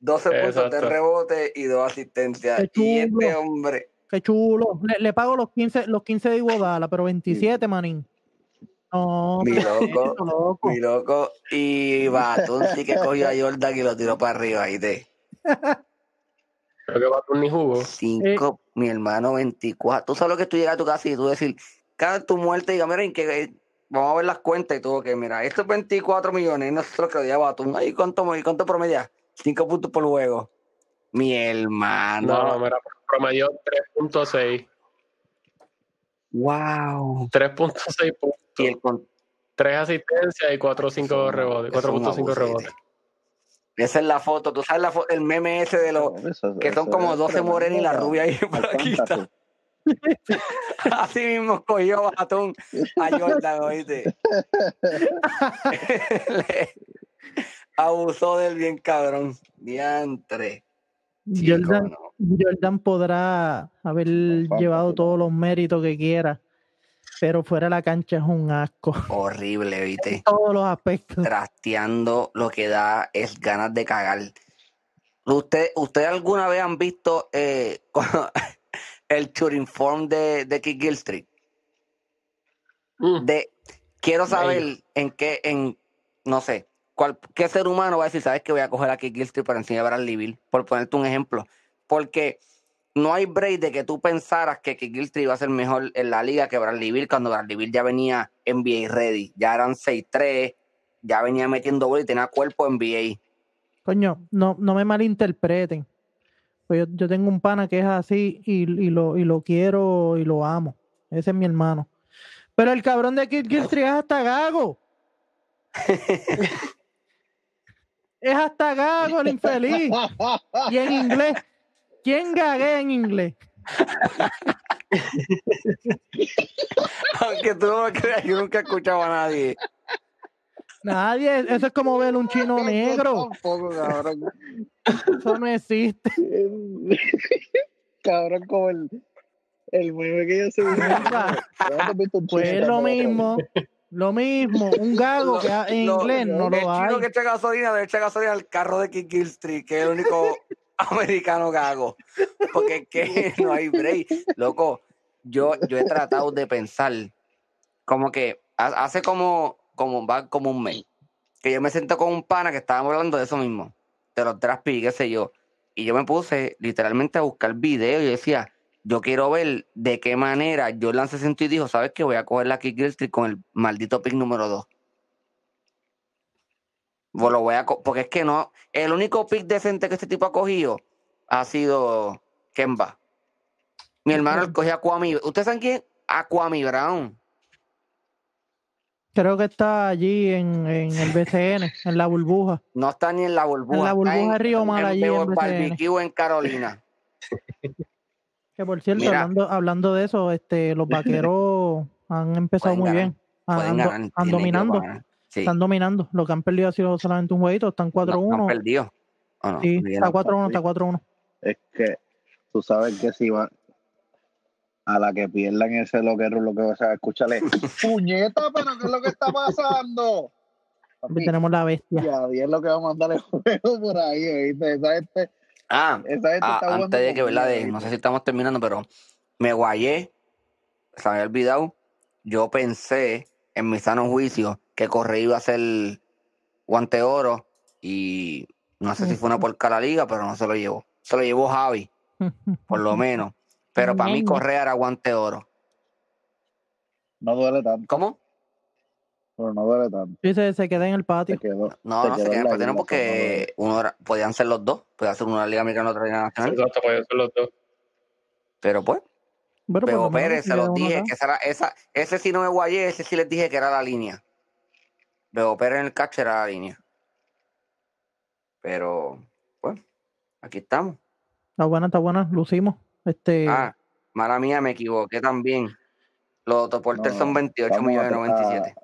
12 puntos de Exacto. rebote y 2 asistencias. Qué Y este hombre. Qué chulo. Le, le pago los 15, los 15 de Iguodala, pero 27, manín. No, Mi loco. Mi loco. Y Batum sí que cogió a Jordan y lo tiró para arriba. Ahí de Creo que Batum ni jugó. 5 Mi hermano 24. Tú sabes lo que tú llegas a tu casa y tú decir, cada tu muerte, diga, miren, que vamos a ver las cuentas y todo, que mira, estos 24 millones, y nosotros que odiaba a tú, ahí cuánto, cuánto promedia, 5 puntos por juego. Mi hermano. No, mira, promedio 3.6. Wow. 3.6 puntos. Y el con- 3 asistencias y 4 o 5 rebotes. eso es un 4.5 abusete. rebotes. Esa es la foto, tú sabes la fo- el meme ese de los Eso- que son como es 12 tremendo, morenas y la rubia ahí Al flaquita. fantasy. Así mismo cogió Batón a Jordan, oíste. Abusó del bien cabrón. Diantre. Chico, Jordan, no. Jordan podrá haber llevado todos los méritos que quiera, pero fuera de la cancha es un asco. Horrible, En viste. todos los aspectos. Trasteando lo que da es ganas de cagar. ¿Usted, ¿Ustedes alguna vez han visto eh, el shooting form de, de Kick Gilstreet? Mm, de quiero saber en qué, en, no sé, cuál, qué ser humano va a decir, sabes que voy a coger aquí Gilstreet para enseñar a Bradley Bill, por ponerte un ejemplo. Porque no hay break de que tú pensaras que Kick Gilstreet iba a ser mejor en la liga que Bradley Bill cuando Bradley Bill ya venía NBA ready. Ya eran 6-3, ya venía metiendo bola y tenía cuerpo NBA. Coño, no, no me malinterpreten. Pues yo, yo tengo un pana que es así y, y lo, y lo quiero y lo amo. Ese es mi hermano. Pero el cabrón de Kid Gilchrist es hasta gago. es hasta gago el infeliz. Y en inglés. ¿Quién gaguea en inglés? Aunque tú no creas, yo nunca he escuchado a nadie. Nadie. Eso es como ver un chino negro. Tampoco, cabrón. Eso no existe. cabrón, como el, el meme que yo se Mira, Pues es lo mismo. Lo mismo. Un gago que en Lo- inglés no el lo hay. chino que echa gasolina debe echar gasolina al carro de Kick Gilstreet, que es el único americano gago. Porque es que no hay break. Loco, yo, yo he tratado de pensar como que ha- hace como, como, como un mes que yo me senté con un pana que estábamos hablando de eso mismo, de los draft qué sé yo. Y yo me puse literalmente a buscar videos y decía, yo quiero ver de qué manera Jordan se sentó y dijo, ¿sabes qué? Voy a coger la Kick Gilchrist con el maldito pick número 2. Pues lo voy a porque es que no, el único pick decente que este tipo ha cogido ha sido Kemba. Mi hermano él cogió a Kwame. ¿Ustedes saben quién? A Kwame Brown. Creo que está allí en, en el BCN, en la burbuja. No está ni en la burbuja. En la está burbuja de Río Mar, en allí en BCN. Barbecue en Carolina. Que por cierto, Mira. hablando, hablando de eso, este, los vaqueros han empezado muy ganar, bien. Han, dominando. Sí. Están dominando. Lo que han perdido ha sido solamente un jueguito. Están No, no 4-1. han perdido. ¿O no? sí, Bien. está 4-1, está 4-1. Es que tú sabes que si van a la que pierdan ese loquero, lo que vas a escúchale, puñeta, pero ¿qué es lo que está pasando? Papi, Tenemos la bestia. ya, Dios lo que va a mandar el juego por ahí, ¿oíste? Esa gente, Ah, esa gente ah, está antes de que, ¿verdad? De- no sé si estamos terminando, pero me guayé. Se me había olvidado. Yo pensé en mi sano juicio que Correa iba a ser guante oro y no sé si fue una porca la liga, pero no se lo llevó. Se lo llevó Javi, por lo menos. Pero para mí. Correa era guante oro. No duele tanto, ¿Cómo? pero no duele tanto. Sí, se, se queda en el Se patio. quedó. No, se no se quedó en patino isla, porque uno era- podían ser los dos. Podía ser uno de la Liga Americana y otro de la Liga Nacional. Exacto, pueden ser los dos. Pero pues, Bueno, Bebo Pérez, se los dije acá. que esa era, esa, ese sí no me guayé, ese sí les dije que era la línea. Bebo Pérez en el catch era la línea. Pero, pues, aquí estamos. Está buena, está buena. Lucimos. Este, Ah, mala mía, me equivoqué también. Los autoporters No, son 28 vamos a millones, no tra- 27.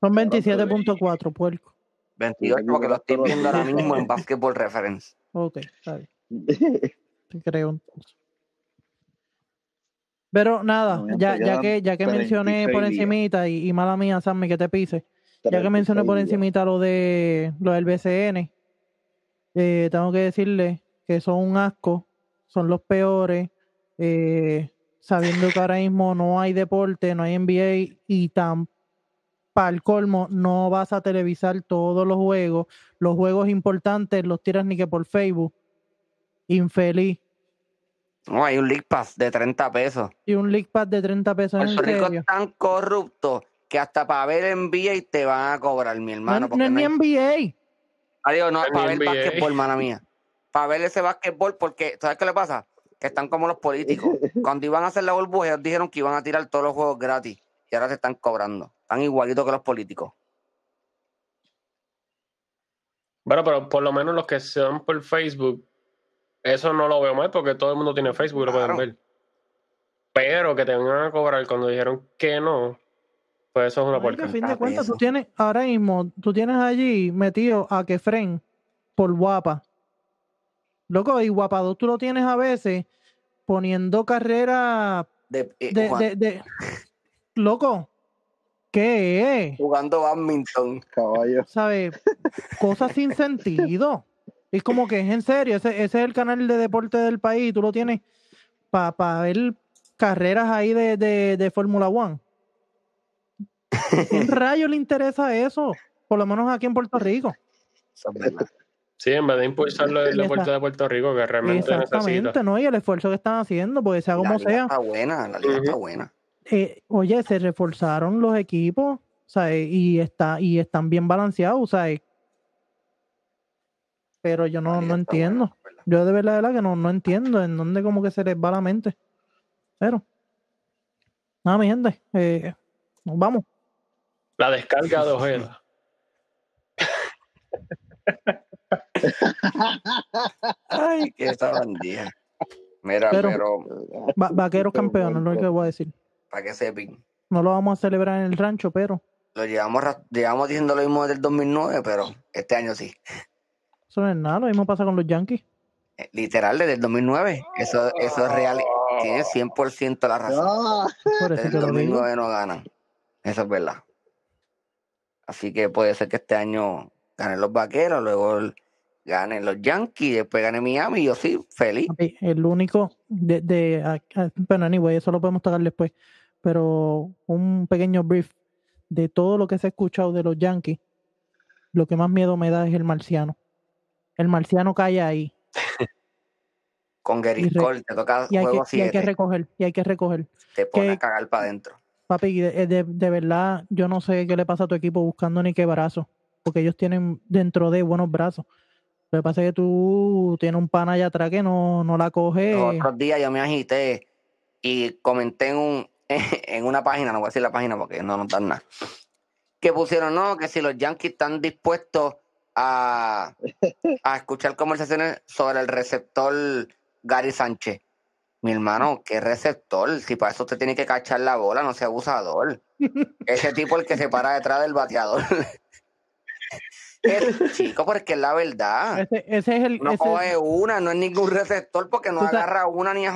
son 27.4, puerco. 28 porque lo estoy viendo ahora mismo en Basketball Reference. Ok, está bien. Te creo entonces. Pero nada, ya, ya que, ya que mencioné por 36 días. encimita, y, y mala mía, Sammy, que te pise, ya que mencioné por encimita lo de lo del BCN, eh, tengo que decirle que son un asco, son los peores, eh, sabiendo que ahora mismo no hay deporte, no hay NBA y tan para el colmo no vas a televisar todos los juegos, los juegos importantes los tiras ni que por Facebook, infeliz. No, hay un League Pass de 30 pesos. Y un League Pass de 30 pesos en Puerto Rico es tan corrupto que hasta para ver NBA te van a cobrar, mi No, hermano. no es no ni hay- NBA. Adiós, no, para ver NBA. básquetbol, mala mía. Para ver ese básquetbol, porque, ¿sabes qué le pasa? Que están como los políticos. Cuando iban a hacer la burbuja, ellos dijeron que iban a tirar todos los juegos gratis. Y ahora se están cobrando. Están igualitos que los políticos. Bueno, pero por lo menos los que se dan por Facebook, eso no lo veo mal porque todo el mundo tiene Facebook y lo pueden ver. Pero que te vengan a cobrar cuando dijeron que no, pues eso es una que a porca. fin de cuentas, tú tienes, ahora mismo, tú tienes allí metido a Kefren por guapa. Loco, y guapado tú lo tienes a veces poniendo carrera De, eh, de, de- Loco, ¿qué es? jugando badminton. Caballo. ¿Sabes? Cosas sin sentido. Es como que es en serio, ese, ese es el canal de deporte del país y tú lo tienes para ver carreras ahí de, de, de Fórmula One. ¿Quién rayo le interesa eso? Por lo menos aquí en Puerto Rico. Sí, en vez de impulsar el deporte de Puerto Rico, que realmente necesita. Exactamente, ¿no? Y el esfuerzo que están haciendo, porque sea La como liga sea, está buena, la liga está buena. eh, oye, se reforzaron los equipos, ¿sabes? Y, está, y están bien balanceados, ¿sabes? Pero yo no, no buena, entiendo. es. Yo de verdad, de verdad que no, no entiendo en dónde como que se les va la mente. Pero, nada, mi gente, eh, nos vamos. La descarga de Ojeda. Ay, qué esa bandija. Mira, Pero- pero, Va- vaqueros campeones, lo único que voy a decir. para que sepan, No lo vamos a celebrar en el rancho, pero lo llevamos, llevamos diciendo lo mismo desde el 2009, pero este año sí. Eso no es nada. Lo mismo pasa con los Yankees. Eh, Literal, desde el 2009. Eso, eso es real. Tiene 100% la razón. Ah, Desde el lo digo. 2009 no ganan. Eso es verdad. Así que puede ser que este año ganen los vaqueros, luego el- ganen los Yankees, después gane Miami. Yo sí, feliz. El único de, de a- a- bueno, anyway, eso lo podemos tocar después. Pero un pequeño brief de todo lo que se ha escuchado de los Yankees. Lo que más miedo me da es el marciano. El marciano cae ahí Con Cole te toca y hay, juego que, y hay que 7. recoger. Y hay que recoger. Te pone que- a cagar para adentro. Papi, de, de- de verdad, yo no sé qué le pasa a tu equipo buscando ni qué brazo. Porque ellos tienen dentro de buenos brazos. Lo que pasa es que tú tienes un pana allá atrás que no, no la coge. Los otros días yo me agité y comenté en, un, en una página, no voy a decir la página porque no nos dan nada, que pusieron, no, que si los Yankees están dispuestos a, a escuchar conversaciones sobre el receptor Gary Sánchez. Mi hermano, ¿qué receptor? Si para eso usted tiene que cachar la bola, no sea abusador. Ese tipo el que se para detrás del bateador. Es, chico, porque es la verdad. Ese, ese es el. No ese- coge una, no es ningún receptor porque no agarra una ni a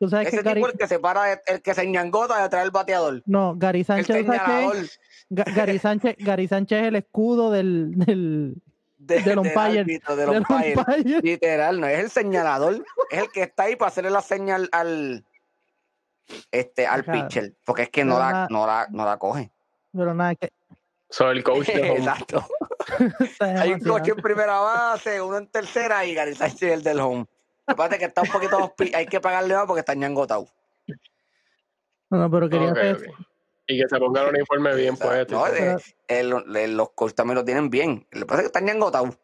tú sabes Ese que Gary, tipo el que se para, el que se ñangota detrás del bateador. No, Gary El Sánchez, ¿sabes qué? señalador Ga- Gary Sánchez, Gary Sánchez es el escudo del, del, de- del umpire, árbitro, del del umpire. umpire. Literal, no es el señalador, es el que está ahí para hacerle la señal al este al pitcher, porque es que no la, no la, no la coge. Pero nada, que Soy el coach de home. Exacto. Hay un coche en primera base, uno en tercera y Gary Sánchez es el del home. Aparte que está un poquito hospi- hay que pagarle más porque está ñangotado. No, no, pero quería hacer-. Y que se ponga el uniforme bien puesto. y No, todo. de- el- el- los coach también lo tienen bien. Lo que pasa es que están ñangotados.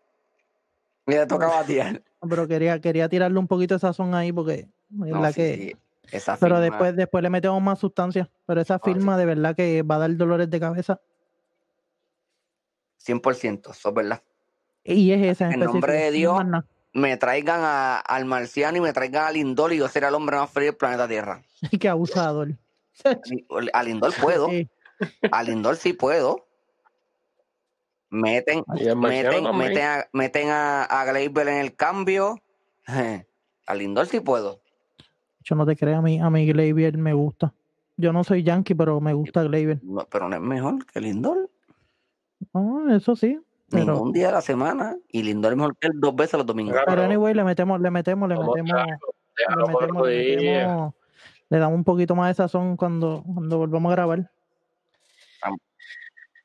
Y le toca batear. pero quería, quería tirarle un poquito de sazón ahí porque es No, la sí, que. sí, esa Pero firma- después, después le metemos más sustancia. Pero esa Ah, sí. firma de verdad que va a dar dolores de cabeza. 100%, eso es verdad. Y es esa en En nombre de no Dios. Me traigan a- al marciano y me traigan a Lindor y yo seré el hombre más feliz del planeta Tierra. Qué abusador. A Lindor puedo. A Lindor sí puedo. Meten, meten, meten, a, meten a, a Gleyber en el cambio. A Lindor sí puedo. Yo no te creo, a mí, a mí Gleyber me gusta. Yo no soy yankee, pero me gusta Gleyber. No, pero no es mejor que Lindor. Eso sí. Pero, Ningún día de la semana. Y Lindor es mejor que él dos veces los domingos. Pero anyway, le metemos, le metemos, le Vamos, metemos, claro, le metemos, le metemos- le damos un poquito más de sazón cuando, cuando volvamos a grabar.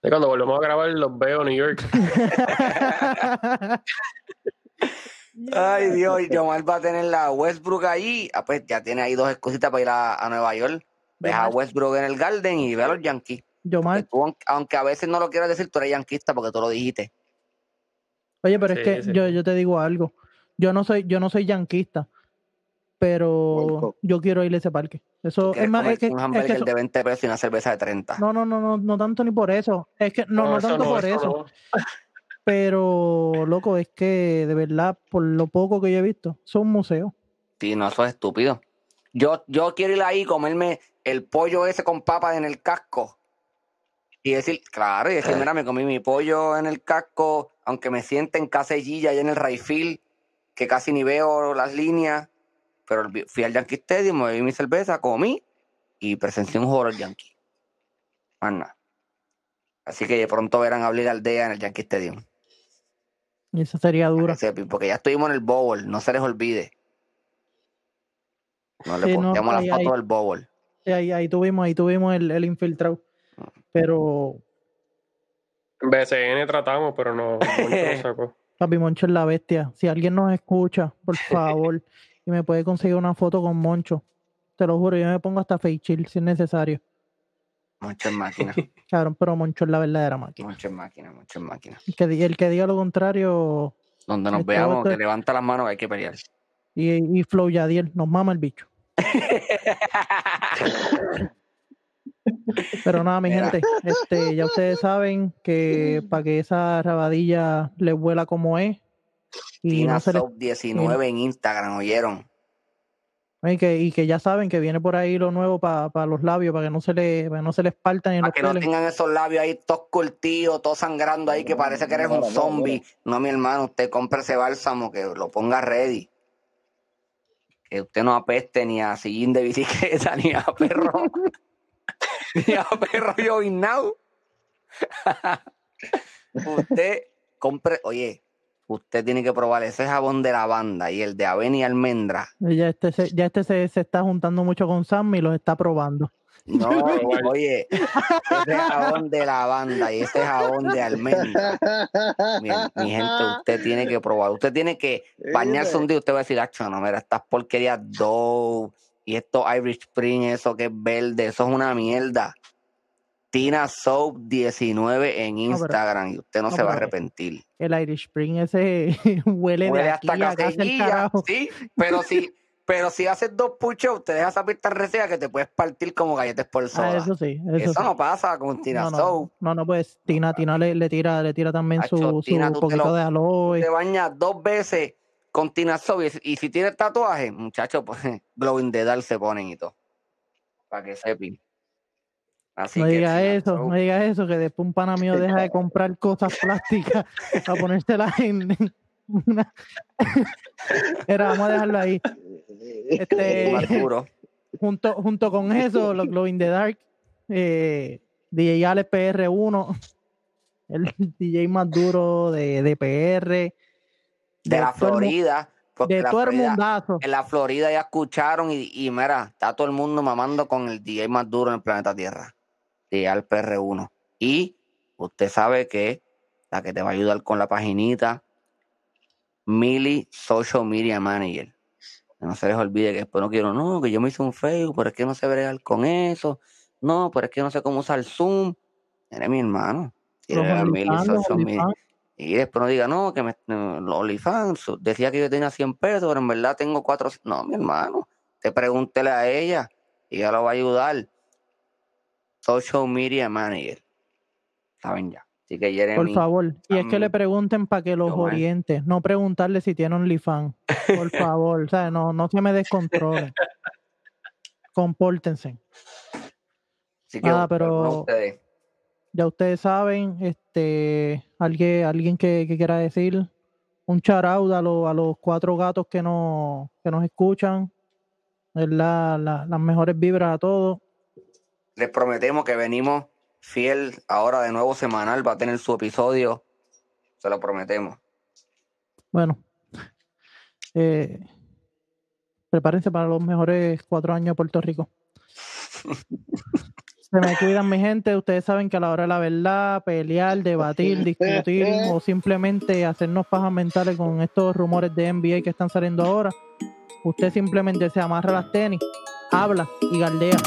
Y cuando volvemos a grabar, los veo en New York. Ay, Dios, y Yomar va a tener la Westbrook allí. Ah, pues ya tiene ahí dos excusas para ir a, a Nueva York. Ves a Westbrook en el Garden y ve a los Yankees. Yomar, tú, aunque- a veces no lo quieras decir, tú eres yanquista porque tú lo dijiste. Oye, pero es que sí. yo, yo te digo algo. Yo no soy, yo no soy yanquista, pero yo quiero ir a ese parque. Eso es más, es que, un es que hamburger eso- de 20 pesos y una cerveza de 30. no, no, no, no, no tanto ni por eso. Es que no, no, tanto no, por eso. Pero, loco, es que de verdad, por lo poco que yo he visto, son museos. Sí, no, eso es estúpido. Yo, yo quiero ir ahí y comerme el pollo ese con papas en el casco. Y decir, claro, y decir, mira, me comí mi pollo en el casco, aunque me siente en casellilla y en el Rayfield, que casi ni veo las líneas. Pero fui al Yankee Stadium, me bebí mi cerveza, comí y presencié un horror Yankee. Más nada. Así que de pronto verán a Aldea en el Yankee Stadium. Y esa sería sepan, Porque ya estuvimos en el Bowl, no se les olvide. No le Sí, no, posteamos ahí- la foto ahí- del Bowl. Sí, ahí, ahí tuvimos, ahí tuvimos el, el infiltrado. Pero BCN tratamos, pero no, Moncho no sacó. Papi Moncho es la bestia. Si alguien nos escucha, por favor, y me puede conseguir una foto con Moncho, te lo juro, yo me pongo hasta feichil si es necesario. Muchas máquinas, Cabrón, pero Moncho es la verdadera máquina. muchas máquinas, muchas máquinas. El que, el que diga lo contrario, Donde nos Este veamos, otro- que levanta las manos, hay que pelear. y, y Flow Yadiel, nos mama el bicho. Pero nada, mi Mira. gente, este, ya ustedes saben que para que esa rabadilla les vuela como es, y Tina no se les Soap 19 en Instagram, ¿oyeron? Y que, y que ya saben que viene por ahí lo nuevo para los labios, para que no se le, para no se les partan ni Para los que no tengan esos labios ahí todos curtidos, todos sangrando ahí, que parece que eres un zombie. No, mi hermano, usted compre ese bálsamo, que lo ponga ready. Que usted no apeste ni a sillín de bicicleta, ni a perro. ni a perro llovinado. usted compre, oye, usted tiene que probar ese jabón de lavanda y el de avena y almendra. Ya este, se, ya este se, se está juntando mucho con Sam y los está probando. No, oye, ese jabón de lavanda y ese jabón de almendra. Mi, mi gente, usted tiene que probar. Usted tiene que bañarse un día. Usted va a decir, Acho, no, mira, estas porquerías Dove y esto Irish Spring, eso que es verde, eso es una mierda. Tina Soap 19 en pero- Instagram y usted no, no, se va a arrepentir. El Irish Spring ese huele, Huele de aquí hasta sí, pero si, pero si haces dos puchos, te dejas esa tan reseca que te puedes partir como galletas por Ah, soda. eso sí, eso, Eso sí. no pasa con Tina no, no, Soap. no, no, pues Tina, Tina le, le tira, le tira también su, su Tina, te poquito lo- de aloe. te bañas dos veces con Tina Soap y, y si tienes tatuaje, muchachos, pues Glow in the Dark se ponen y todo. Para que sepan. Así No que diga eso, no diga eso, que después un pana mío deja de comprar cosas plásticas para ponérselas en, una... Era, vamos a dejarlo ahí. Este, junto, junto con eso, los Glow in the Dark, eh, DJ Alex PR1, el DJ más duro de, de PR, De la Florida. Porque de la todo el mundazo. en la Florida ya escucharon y, y mira, está todo el mundo mamando con el DJ más duro en el planeta Tierra. DJ al PR1. Y usted sabe que la que te va a ayudar con la paginita, Mili Social Media Manager. No se les olvide que después no quiero, no, que yo me hice un Facebook, pero es que no sé bregar con eso. No, pero es que no sé cómo usar Zoom. Eres mi hermano. Los Tírale a Mili Social Media. Y después no diga, no, que me, los OnlyFans, decía que yo tenía 100 pesos, pero en verdad tengo 4. No, mi hermano, te pregúntele a ella y ella lo va a ayudar. Social Media Manager. Saben ya. Así que Por favor. Y es que le pregunten para que los oriente, no preguntarle si tiene OnlyFans. Por favor, o sea, no, no se me descontrolen. Compórtense. así que nada, ustedes, pero- ustedes. Ya ustedes saben, este, alguien, alguien que, que quiera decir un out a, los- a los cuatro gatos que nos, que nos escuchan. las mejores vibras a todos. Les prometemos que venimos fiel ahora de nuevo semanal, va a tener su episodio. Se lo prometemos. Bueno, eh, prepárense para los mejores cuatro años de Puerto Rico. Se me cuidan, mi gente. Ustedes saben que a la hora de la verdad, pelear, debatir, discutir o simplemente hacernos pajas mentales con estos rumores de NBA que están saliendo ahora, usted simplemente se amarra las tenis, habla y galdea.